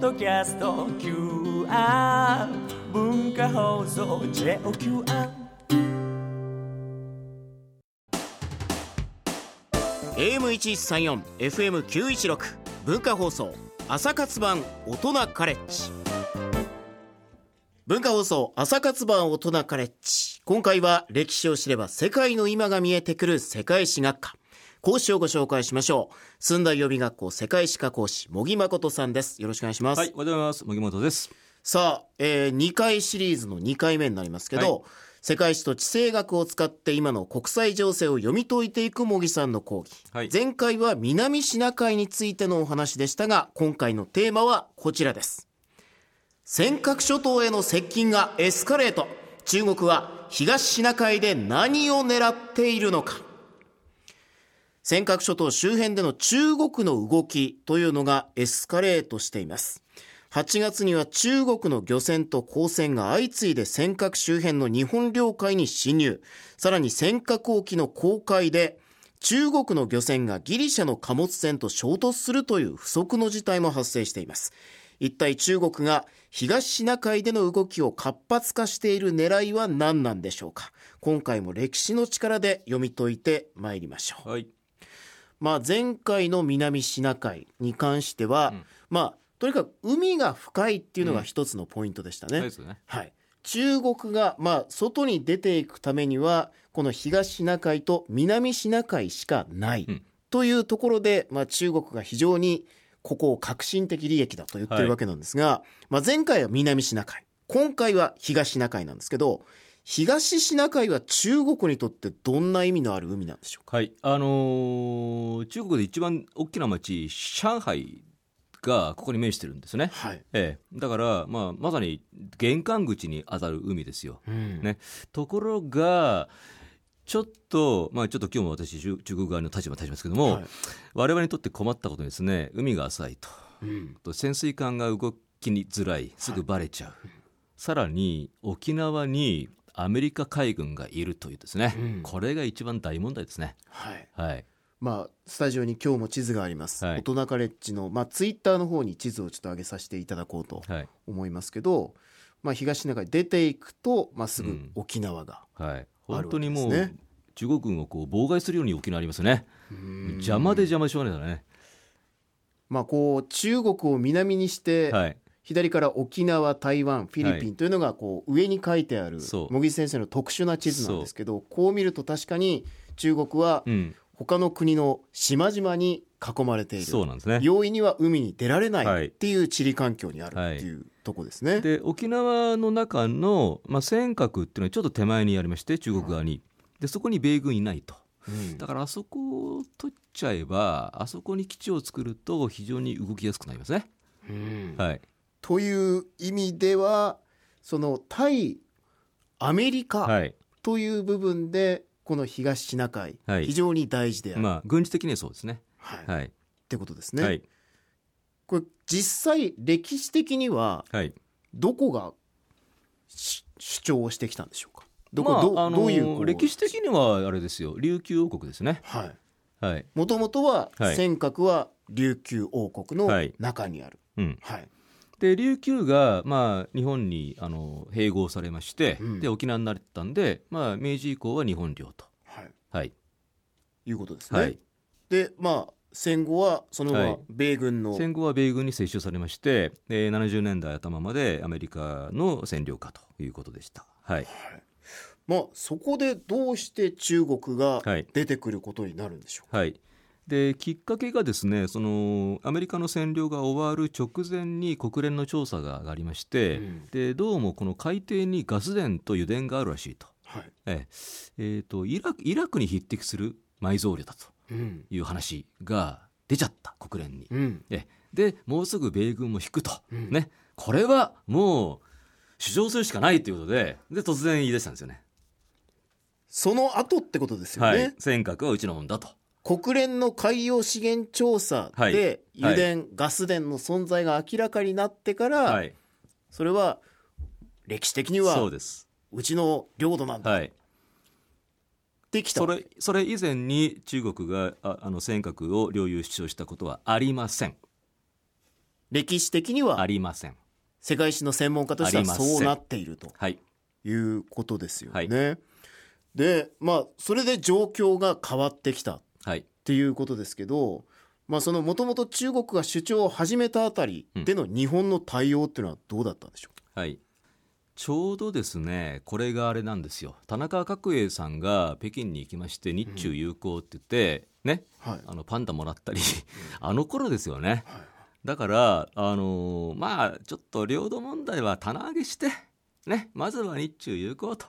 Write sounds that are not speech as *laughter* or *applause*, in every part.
ドキャスト QR 文化放送 JOQR AM1134 FM916 文化放送朝活版大人カレッジ。文化放送朝活版大人カレッジ。今回は歴史を知れば世界の今が見えてくる世界史学科。講師をご紹介しましょう。寸大予備学校世界史科講師茂木誠さんです。よろしくお願いします、はい、おはようございます。茂木本です。さあ、えー、2回シリーズの2回目になりますけど、はい。世界史と地政学を使って今の国際情勢を読み解いていく茂木さんの講義、はい。前回は南シナ海についてのお話でしたが今回のテーマはこちらです。尖閣諸島への接近がエスカレート。中国は東シナ海で何を狙っているのか尖閣諸島周辺での中国の動きというのがエスカレートしています。8月には中国の漁船と公船が相次いで尖閣周辺の日本領海に侵入。さらに尖閣沖の公海で中国の漁船がギリシャの貨物船と衝突するという不測の事態も発生しています。一体中国が東シナ海での動きを活発化している狙いは何なんでしょうか。今回も歴史の力で読み解いてまいりましょう。はい。まあ、前回の南シナ海に関しては、うん。まあ、とにかく海が深いっていうのが一つのポイントでしたね。そうですよね。はい、中国が、まあ、外に出ていくためにはこの東シナ海と南シナ海しかない、うん。というところで、まあ、中国が非常にここを革新的利益だと言ってるわけなんですが、まあ、前回は南シナ海。今回は東シナ海なんですけど東シナ海は中国にとってどんな意味のある海なんでしょうか？はい。あのー中国で一番大きな町、上海がここに面してるんですね。はい、ええ。だから、まあ、まさに玄関口に当たる海ですよ。うんね。ところが、ちょっと、まあちょっと今日も私、中中国側の立場に立ちますけども、はい我々にとって困ったことにですね、海が浅いと。うんと潜水艦が動きにづらいすぐバレちゃう、さらに沖縄にアメリカ海軍がいるというですね、うん。これが一番大問題ですね。はい。はい。まあ、スタジオに今日も地図があります、はい。大人カレッジの、まあ、ツイッターの方に地図をちょっと上げさせていただこうとはい。思いますけど、まあ、東シナ海出ていくと、まあ、すぐうん。沖縄が、はい。ある本当にもう、ね中国軍をこう妨害するように沖縄ありますね。邪魔で邪魔でしょうがないからね。まあ、こう中国を南にして、はい左から沖縄台湾フィリピンというのがこう上に書いてある茂木先生の特殊な地図なんですけどこう見ると確かに中国はうん。他の国の島々に囲まれている。そうなんですね。容易には海に出られなはい。いっていう地理環境にあるっていうとこですね。で沖縄の中の、まあ、尖閣っていうのはちょっと手前にありまして中国側に。でそこに米軍いないと。うん。だからあそこを取っちゃえばあそこに基地を作ると非常に動きやすくなりますね。うん。はい、という意味ではその対アメリカはい。という部分でこの東シナ海、はい。非常に大事である、まあ、軍事的にはそうですね。はい。っはい。てことですね。はい。これ実際歴史的にははい、どこがし主張をしてきたんでしょうか？どこ、どまああのどういう歴史的にはあれですよ。琉球王国ですね。はい。はい。もともとははい。尖閣は琉球王国のはい。中にある、うん、はいで琉球が、まあ、日本にあの併合されまして、うん。で沖縄になったんで、まあ、明治以降は日本領と。はい、はい。いうことですね。はい、でまあ戦後はそのままはい。米軍の、戦後は米軍に接収されましてで70年代頭までアメリカの占領下ということでした。はい。まあ、そこでどうして中国がはい。出てくることになるんでしょうか？はい、できっかけがですねそのアメリカの占領が終わる直前に国連の調査がありまして、うん。でどうもこの海底にガス田と油田があるらしいと,、はい。ええ。えーとイラクイラクに匹敵する埋蔵量だとうん。いう話が出ちゃった国連に。うん。え。でもうすぐ米軍も引くと、うん。ね、これはもう主張するしかないということでで突然言い出したんですよね。その後ってことですよね、はい、尖閣はうちのもんだと。国連の海洋資源調査はいではい。油田、ガス田の存在が明らかになってから、はい、それは歴史的にはそうです。うちの領土なんだ。っはい。てきた。それそれ以前に中国がああの尖閣を領有主張したことはありません。歴史的にはありません。世界史の専門家としてはそうなっているとはい。いうことですよね。はい。でまあそれで状況が変わってきた。っはい。ていうことですけど、まあそのもともと中国が主張を始めたあたりでの日本の対応っていうのはどうだったんでしょはい。ちょうどですねこれがあれなんですよ。田中角栄さんが北京に行きまして日中友好って言って、ねう。はい。あのパンダもらったりあの頃ですよね。だからあのーまあちょっと領土問題は棚上げしてねまずは日中友好と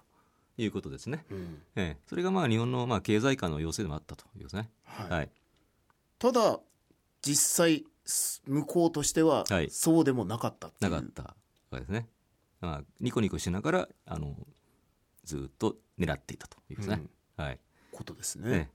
いうことですね、うん。ええ、それがまあ日本のまあ経済界の要請でもあったというですね。はい。はい。ただ実際す向こうとしてははい。そうでもなかったっていう、なかったわけですね、まあ、ニコニコしながらあのずっと狙っていたというですね、はい。ことですね。ね。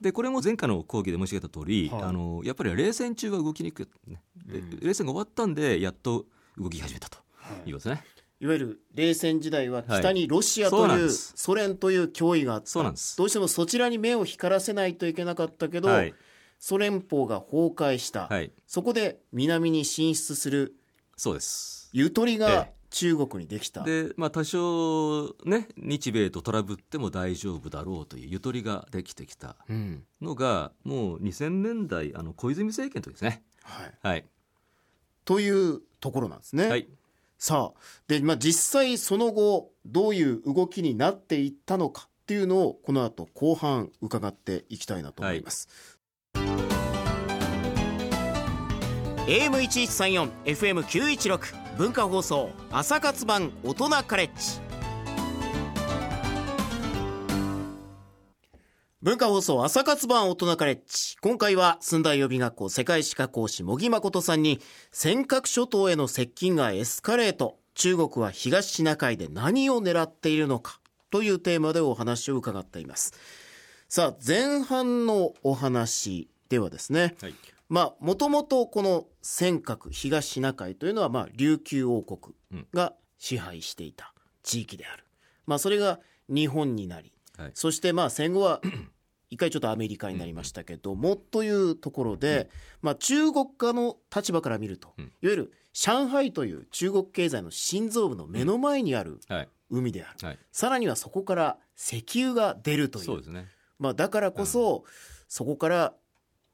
でこれも前回の講義で申し上げた通り、はい。あのやっぱり冷戦中は動きにくい、ね。でうん。冷戦が終わったんでやっと動き始めたとはいいうことですね、いわゆる冷戦時代ははい。北にロシアというソ連という脅威があった。そうなんです。どうしてもそちらに目を光らせないといけなかったけど、はい。ソ連邦が崩壊した、はい。そこで南に進出するそうです。ゆとりがえ中国にできた、でまあ多少ね日米とトラブっても大丈夫だろうというゆとりができてきたうん。のがもう2000年代あの小泉政権の時ですね。はい、はい。というところなんですね。はいさあで、まあ、実際その後どういう動きになっていったのかっていうのをこの後後半伺っていきたいなと思います。AM1134 FM916 文化放送朝活版大人カレッジ文化放送朝活版大人カレッジ。今回は寸大予備学校世界史科講師茂木誠さんに尖閣諸島への接近がエスカレート。中国は東シナ海で何を狙っているのか。というテーマでお話を伺っています。さあ前半のお話ではですね。はい。まあもともとこの尖閣東シナ海というのはまあ琉球王国が支配していた地域である、まあそれが日本になりはい。そしてまあ戦後は一回ちょっとアメリカになりましたけどもというところで、まあ、中国側の立場から見ると、うん。いわゆる上海という中国経済の心臓部の目の前にあるはい。海である、はい。さらにはそこから石油が出るという。そうですね。まあ、だからこそ、そこから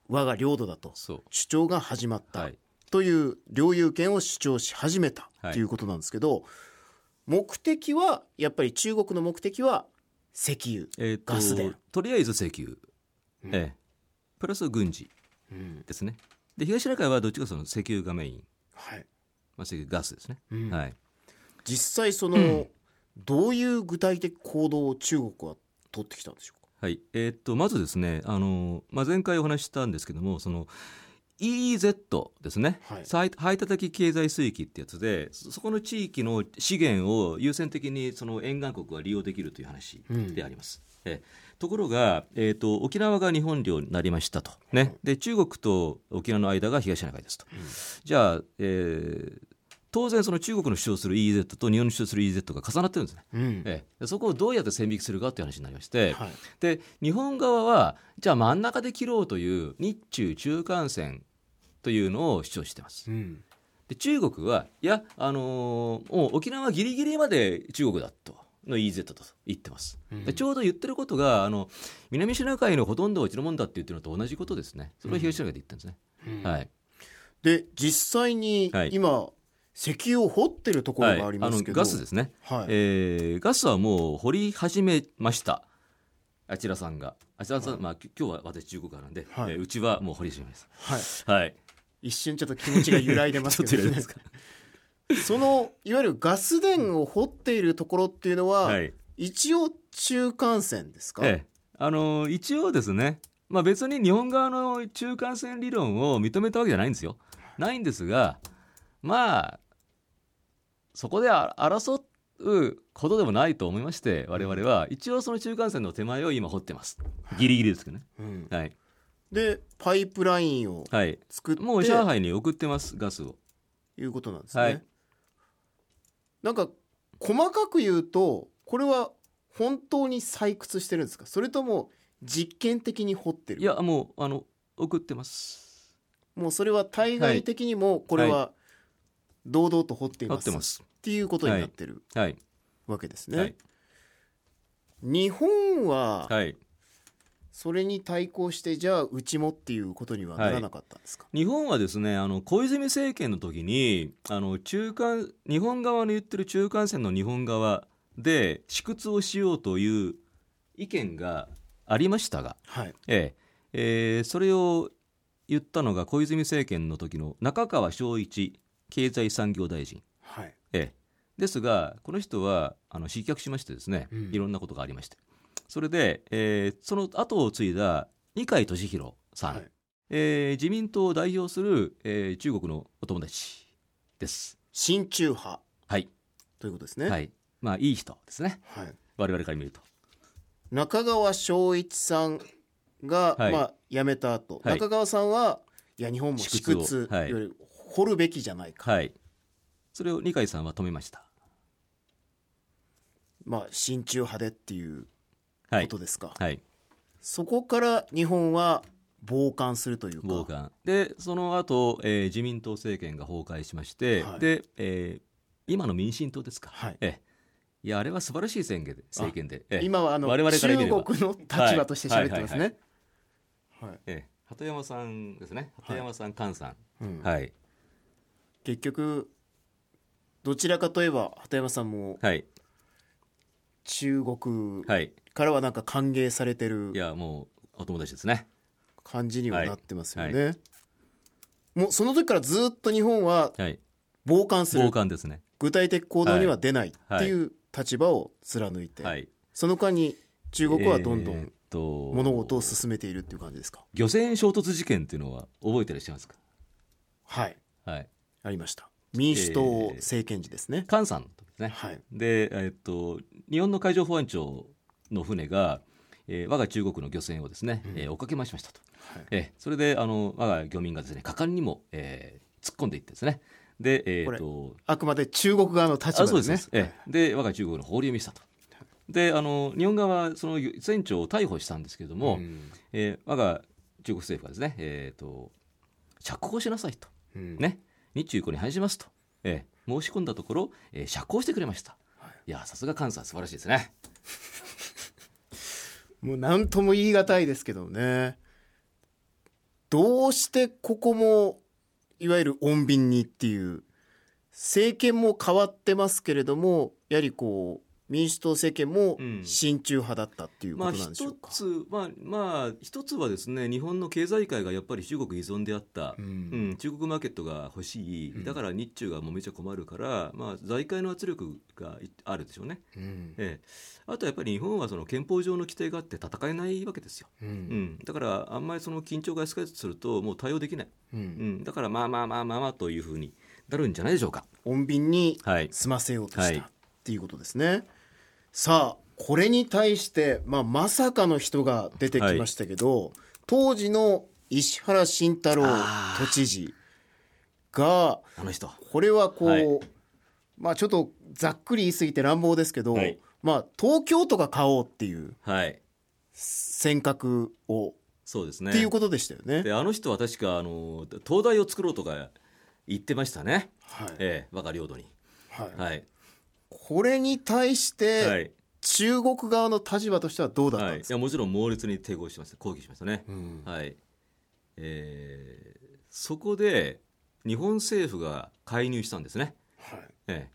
我が領土だと主張が始まった、はい。という領有権を主張し始めたはいとい。うことなんですけど、目的はやっぱり中国の目的は石油、えーとガス田とりあえず石油、うん。ええ。プラス軍事うん。ですね。で東シナ海はどっちかその石油がメイン、はい。まあ、石油ガスですね、うん。はい。実際その、どういう具体的行動を中国は取ってきたんでしょうか？はい。えーっとまずですねあの、まあ、前回お話ししたんですけどもその EEZ ですね、はい。排排他的経済水域ってやつでそそこの地域の資源を優先的にその沿岸国が利用できるという話であります。ええ。ところが、えー、と沖縄が日本領になりましたと、ね、で中国と沖縄の間が東シナ海ですと、じゃあ、えー当然その中国の主張する EEZ と日本の主張する EEZ が重なってるんですね。うん。ええ。でそこをどうやって線引きするかという話になりまして、はい。で日本側はじゃあ真ん中で切ろうという日中中間線というのを主張してます。うん。で中国はいや、あのーもう沖縄ギリギリまで中国だとの EZ と言ってます、うん。でちょうど言ってることがあの南シナ海のほとんどはうちのもんだって言ってるのと同じことですね。それを東シナ海で言ったんですね、はい。で実際にはい。今、石油を掘ってるところがありますけど、はい、あのガスですね、はい。えーガスはもう掘り始めました。あちらさんが。あちらさん、まあ、き今日は私中国からなんで、はい。えーうちはもう掘り始めます。はい、はい一瞬ちょっと気持ちが揺らいでますけど、*laughs* ね。そのいわゆるガス田を掘っているところっていうのは、はい。一応中間線ですか、ええ、あの一応ですね、まあ、別に日本側の中間線理論を認めたわけじゃないんですよ。ないんですがまあそこであ争うことでもないと思いまして我々は。一応その中間線の手前を今掘ってます。ギリギリですけどね。うん。はい、でパイプラインをはい、作って、もう上海に送ってますガスを。いうことなんですね、はい。なんか細かく言うとこれは本当に採掘してるんですか？それとも実験的に掘ってる？いやもうあの送ってます。もうそれは対外的にもこれは堂々と掘っています,、合ってますっていうことになってるはい。わけですね、はい。日本ははいそれに対抗してじゃあうちもっていうことにはならなかったんですか、日本はですねあの小泉政権の時にあの中間日本側の言ってる中間線の日本側で試掘をしようという意見がありましたが、はい。ええ。えーそれを言ったのが小泉政権の時の中川昭一経済産業大臣、はい。ええ。ですがこの人はあの失脚しましてですね、うん。いろんなことがありましてそれで、えーその後を継いだ二階俊博さん、はい。えー自民党を代表する、えー中国のお友達です。親中派。はい、ということですね、はい、まあいい人ですね。はい。我々から見ると。中川昭一さんが、はい。まあ、辞めた後、はい。中川さんはいや日本も試試掘を掘はい。より掘るべきじゃないか、はい。それを二階さんは止めました。まあ親中派でっていうはいこと。ですか、はい。そこから日本は傍観するというか傍観。で、その後、えー自民党政権が崩壊しまして、はいで、えー今の民進党ですか。はいええいやあれは素晴らしい宣言で政権で。ええ今はあの我々から中国の立場として喋ってますね、はいええ鳩山さんですね。鳩山さん、菅さん。うんはい。結局どちらかといえば鳩山さんもはい。中国はい。からはなんか歓迎されてるいやもうお友達ですね。感じにはなってますよね、はもうその時からずっと日本ははい。傍観する。傍観ですね。具体的行動には出ないっていう立場を貫いて、はい。その間に中国はどんどんえーっと物事を進めているっていう感じですか？漁船衝突事件っていうのは覚えてらっしゃいますか？はい。はい。ありました。民主党政権時ですね、菅さんですね、はい。で、えーっと日本の海上保安庁の船が、えー我が中国の漁船をですね、えー追っかけ回しましたと、はい。えーそれであの我が漁民がですね果敢にも、えー突っ込んでいってですね。でえーっとあくまで中国側の立あそうですねです、ええで我が中国の放流を見せたと。であの日本側はその船長を逮捕したんですけれども、うん。えー我が中国政府はですね、えー、と釈放しなさいと、うん。ね、日中友好に反しますと、えー申し込んだところ、えー釈放してくれました。い。やさすが関西素晴らしいですね。もう何とも言い難いですけどね。どうしてここもいわゆる穏便にっていう政権も変わってますけれどもやはりこう民主党政権もうん。親中派だったっていうこまあとなんでしょうか、一つまあまあ一つはですね日本の経済界がやっぱり中国依存であった、ううんん中国マーケットが欲しい。だから日中がもめちゃ困るから、まあ、財界の圧力がいあるでしょうね。うん。ええ、あとやっぱり日本はその憲法上の規定があって戦えないわけですよ、ううん。ん、だからあんまりその緊張がエスカレートするともう対応できない、ううん。ん、だからまあまあまあまあまあというふうになるんじゃないでしょうか。穏便にはい。済ませようとした、はいっていうことですねさあこれに対して、まあ、まさかの人が出てきましたけど、当時の石原慎太郎都知事があの人。これはこう、はい。まあちょっとざっくり言い過ぎて乱暴ですけど、はい。まあ東京都が買おうっていうはい。尖閣を、そうですね。っていうことでしたよね。であの人は確かあの東大を作ろうとか言ってましたね、はい。ええ、我が領土に。はい。はいこれに対しはて、い。中国側の立場としてはどうだったんはい、いですか、やもちろん猛烈に抵抗しました抗議しましたね。うん。はい。えーそこで日本政府が介入したんですね。はい。ええ。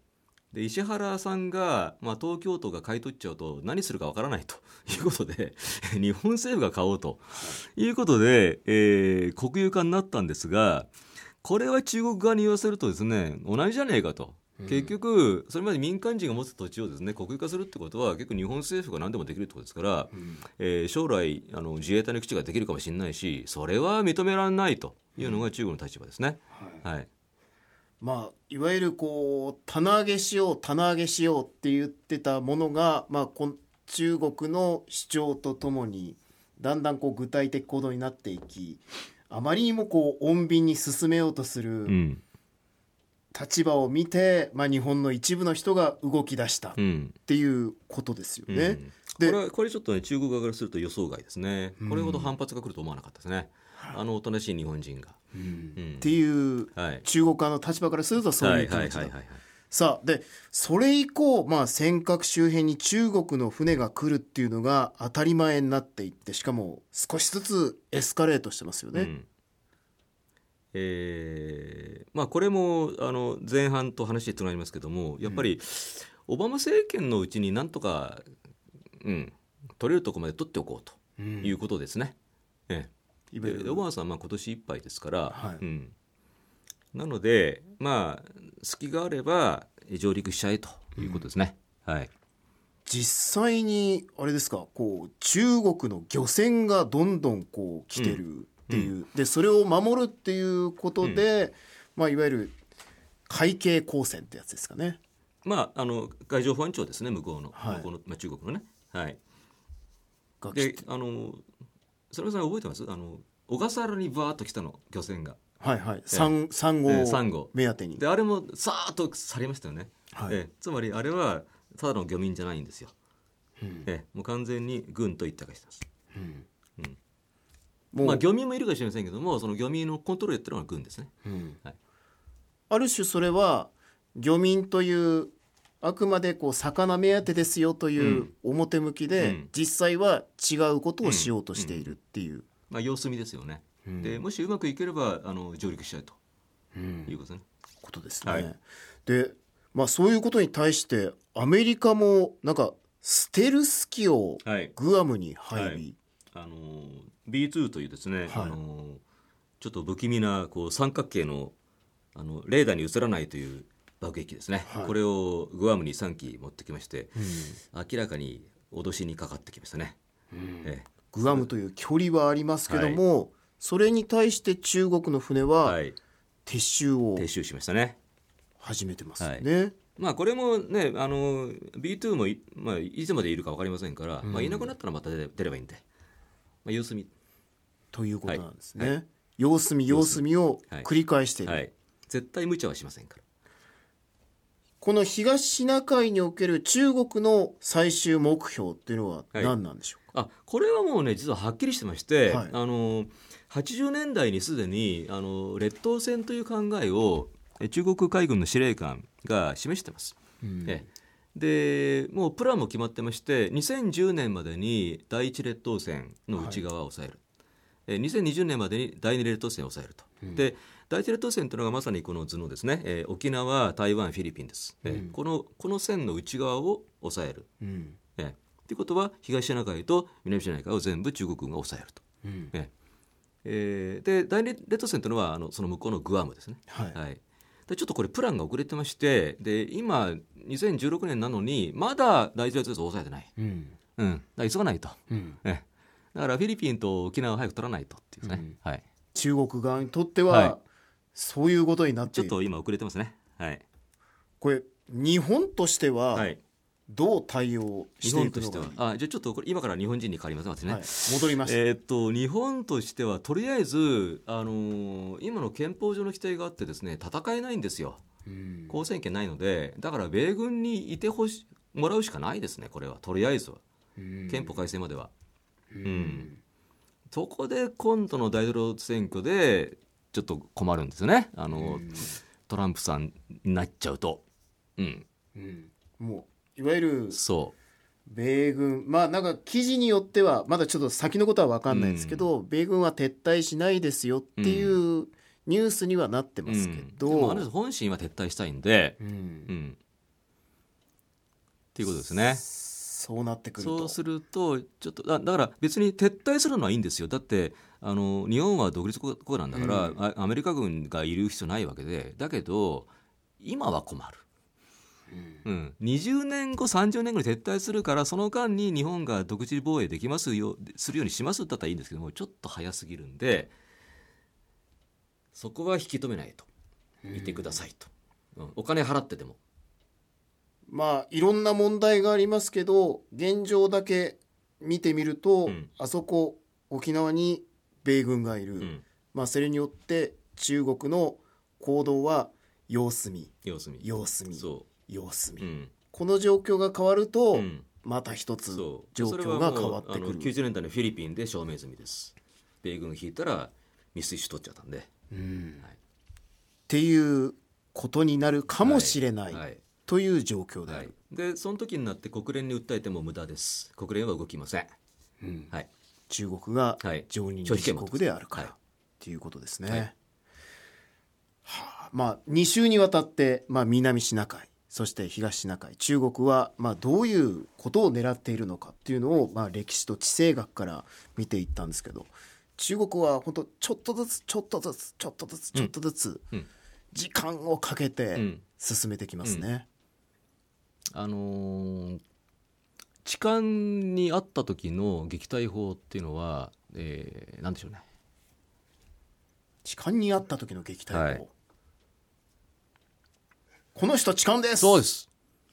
で石原さんが、まあ、東京都が買い取っちゃうと何するかわからないと。*laughs* いうことで *laughs* 日本政府が買おうと。いうことで、えー国有化になったんですがこれは中国側に言わせるとですね同じじゃねえかと。結局それまで民間人が持つ土地をですね国有化するってことは結構日本政府が何でもできるってことですから、えー将来あの自衛隊の基地ができるかもしれないしそれは認められないというのが中国の立場ですね。はい、まあ、いわゆるこう棚上げしよう棚上げしようって言ってたものが、まあ、こん中国の主張とともにだんだんこう具体的行動になっていきあまりにもこう穏便に進めようとすうるん立場を見て、まあ、日本の一部の人が動き出したっうん。ていうことですよね。うん。でこれはこれちょっとね中国側からすると予想外ですね、これほど反発が来ると思わなかったですね。あのおとなしい日本人が、うん。っていうはい。中国側の立場からするとそういう気持ちださあでそれ以降、まあ、尖閣周辺に中国の船が来るっていうのが当たり前になっていってしかも少しずつエスカレートしてますよね。うんえーまあ、これもあの前半と話つながりますけどもやっぱり、オバマ政権のうちになんとか、うん、取れるところまで取っておこうということですね。ええ。いわゆるでオバマさんはまあ今年いっぱいですから、はい。うん、なので、まあ、隙があれば上陸しちゃえということですね。はい。実際にあれですかこう中国の漁船がどんどんこう来てるっていう、でそれを守るっていうことで、まあ、いわゆる海警交戦ってやつですかね。まあ、あの海上保安庁ですね向こうの,、はい。向こうのまあ、中国のね。はい、であのそれさん覚えてます？あの小笠原にバーッと来たの漁船が。はいはい。ええ。サをンゴ目当てに。であれもさーっと去りましたよね、はい。ええ。つまりあれはただの漁民じゃないんですよ、うん。ええ。もう完全に軍と一体化してます、もう、まあ、漁民もいるかもしれませんけどもその漁民のコントロールやってるのは軍ですね、うん。はい。ある種それは漁民というあくまでこう魚目当てですよという表向きで、うん。実際は違うことをしようとしているっていう。まあ、様子見ですよね、でもしうまくいければあの上陸しちゃうということですね、ことですね。はい。で、まあ、そういうことに対してアメリカもなんかステルス機をはい。グアムに配備、はいあの B2 というですね、はい。あのちょっと不気味なこう三角形のあのレーダーに映らないという爆撃機ですね、はい。これをグアムに3機持ってきまして、明らかに脅しにかかってきましたね、えグアムという距離はありますけども、それに対して中国の船えははい、撤収を撤収しましたね。始めてますよね。まあこれもねあの B2 もい,、まあ、いつまでいるか分かりませんから、まあ、いなくなったらまた出ればいいんで、まあ、様子見。ということなんですね。はい。様子見様子見。を繰り返している、はい。絶対無茶はしませんから。この東シナ海における中国の最終目標っていうのははい。何なんでしょうか、あこれはもうね実ははっきりしてまして、はい。あの80年代にすでにあの劣等戦という考えをえ中国海軍の司令官が示してます。ええでもうプランも決まってまして2010年までに第一列島線の内側を抑える、え2020年までに第二列島線を抑えると、で第一列島線というのがまさにこの図のですね、えー沖縄台湾フィリピンです、えーこのこの線の内側を抑える。うん。ええということは東シナ海と南シナ海を全部中国軍が抑えると。うん。えええーで第二列島線というのはあのその向こうのグアムですね。はい。でちょっとこれプランが遅れてましてで今2016年なのにまだ第一列を抑えてない、うん。うん、だ急がないと、うん。ええ。だからフィリピンと沖縄を早く取らないとっていうね、はい、中国側にとっては、はい。そういうことになってちょっと今遅れてますね。はい。これ日本としてははい、どう対応し日てい本としては。くのがいい、あじゃあちょっとこれ今から日本人に変わります私ね、はい、戻りました、えーっと日本としてはとりあえず、あのー今の憲法上の規定があってですね戦えないんですよ。うん交戦権ないのでだから米軍にいてほしもらうしかないですねこれは。とりあえずは。うん。憲法改正までは。うん。そこで今度の大統領選挙でちょっと困るんですよね。あの、トランプさんになっちゃうと。うん、うん。もういわゆるそ米軍。まあなんか記事によってはまだちょっと先のことは分かんないですけど、米軍は撤退しないですよっていうニュースにはなってう、ますけうん。ど、でもあ本心は撤退したいんで、うん。うん、っていうことですね。そうなってくると。そうするとちょっとだだから別に撤退するのはいいんですよ。だってあの日本は独立国国なんだから、あアメリカ軍がいる必要ないわけで。だけど今は困る。うん、20年後30年後に撤退するからその間に日本が独自防衛できますよするようにしますだったらいいんですけどもちょっと早すぎるんでそこは引き止めないと。いてくださいと、うん。お金払ってでも。まあいろんな問題がありますけど現状だけ見てみると、うん。あそこ沖縄に米軍がいる、うん。まあそれによって中国の行動は様子見。様子見。様子見。そ様子見、う、うん。この状況が変わると、うん。また一つ状況が変わってくる。90年代のフィリピンで証明済みです。米軍引いたらミスイッシュ取っちゃったんでっていうことになるかもしれない、はい。という状況であはい。る、でその時になって国連に訴えても無駄です。国連は動きません、はい。中国がはい。常任理事国であるから、はい。っていうことですね。はい。はあ。まあ2週にわたって、まあ、南シナ海そして東シナ海中国は、まあ、どういうことを狙っているのかっていうのを、まあ、歴史と地政学から見ていったんですけど中国は本当ちょっとずつちょっとずつちょっとずつちょっとずつうん。時間をかけてん。進めてきますね。あのー痴漢にあった時の撃退法っていうのは、えー、なんでしょうね。痴漢にあった時の撃退法、はい。この人痴漢です。そうです。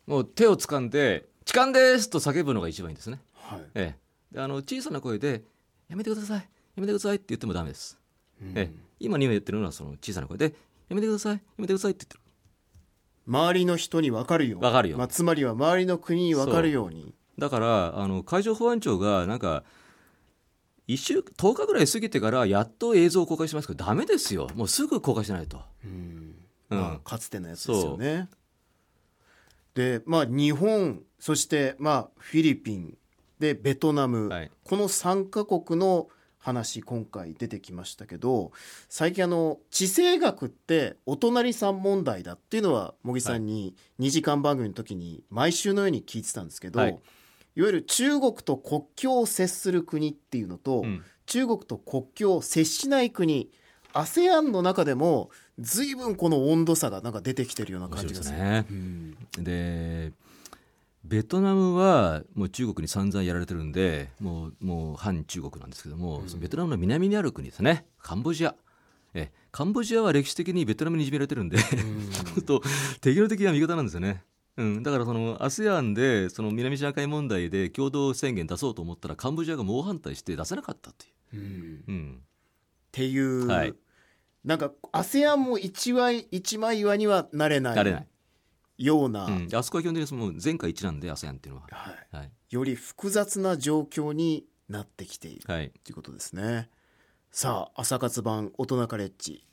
もう手を掴んで「痴漢です!」と叫ぶのが一番いいんですね、はい。ええ、であの小さな声で「やめてください。やめてください」って言ってもダメです、ええ、今に言ってるのはその小さな声で「やめてくださいやめてください」って言ってる。周りの人に分かるように。分かるよ。まあ、つまりは周りの国に分かるように。だからあの海上保安庁がなんか一週10日ぐらい過ぎてからやっと映像を公開しますけどダメですよ。もうすぐ公開しないと、うん。まあ、かつてのやつですよね。でまあ日本そしてまあフィリピンでベトナム、はい。この3カ国の話今回出てきましたけど最近あの地政学ってお隣さん問題だっていうのは茂木さんに2時間番組の時に毎週のように聞いてたんですけど、はい。い、わゆる中国と国境を接する国っていうのと、うん。中国と国境を接しない国 ASEAN の中でも随分この温度差がなんか出てきてるような面感じがする。ですね。うん。でベトナムはもう中国に散々やられてるんでもうもう反中国なんですけども、そのベトナムの南にある国ですね。カンボジア。えカンボジアは歴史的にベトナムにいじめられてるんで、本当敵の敵は味方なんですよね。うん、だからその ASEAN でその南シナ海問題で共同宣言出そうと思ったらカンボジアが猛反対して出せなかったっていう。うん、っていう、はい。なんか ASEAN も一枚一枚岩にはなれない。なれない。ような、うん、あそこは基本的にもう全会一致なんで ASEAN っていうのは。はい、はい。より複雑な状況になってきているはい。ということですね。さあ朝活版大人カレッジ。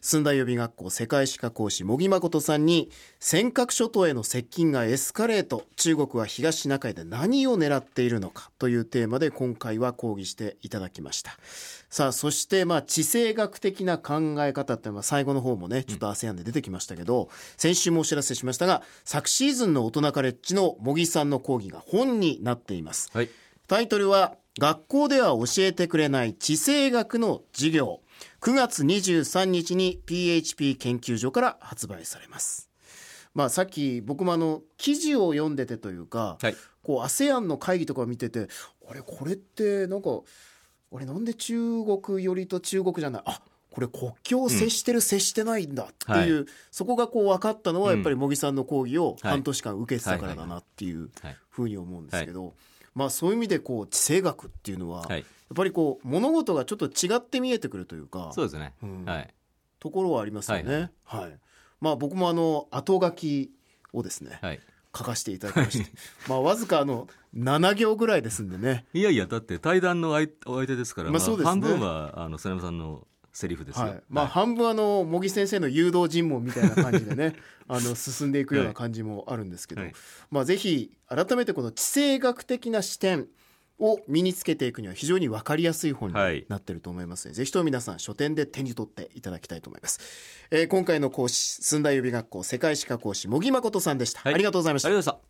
寸大予備学校世界史科講師茂木誠さんに尖閣諸島への接近がエスカレート中国は東シナ海で何を狙っているのかというテーマで今回は講義していただきました。さあそしてまあ地政学的な考え方ってまあ最後の方もねちょっと ASEAN で出てきましたけど、先週もお知らせしましたが昨シーズンの大人カレッジの茂木さんの講義が本になっています。はい。タイトルは学校では教えてくれない地政学の授業。9月23日に PHP 研究所から発売されます。まあさっき僕もあの記事を読んでてというか、はい。こう ASEAN の会議とか見ててあれこれってなんかあれなんで中国寄りと中国じゃない？あこれ国境を接してる、接してないんだっていう、そこがこう分かったのはやっぱり茂木さんの講義を半年間受けてたからだなっていうはい。ふうに思うんですけど、まあそういう意味でこう地政学っていうのは、はい。やっぱりこう物事がちょっと違って見えてくるというかそうですね。うんはい。ところはありますよね。ははいいまあ僕もあの後書きをですね、はい。書かせていただきまして *laughs* まあわずかあの7行ぐらいですんでね。いやいや、だって対談の相お相手ですから、まあそうですね半分はあの曽山さんのセリフですよ。はい、まあ半分あの茂木先生の誘導尋問みたいな感じでね *laughs* あの進んでいくような感じもあるんですけど、はい。まあぜひ改めてこの地政学的な視点を身につけていくには非常に分かりやすい本にはい。なってると思いますので、ぜひとも皆さん書店で手に取っていただきたいと思います、えー今回の講師寸大予備学校世界史科講師茂木誠さんでした、はい。ありがとうございました。ありがとうございました。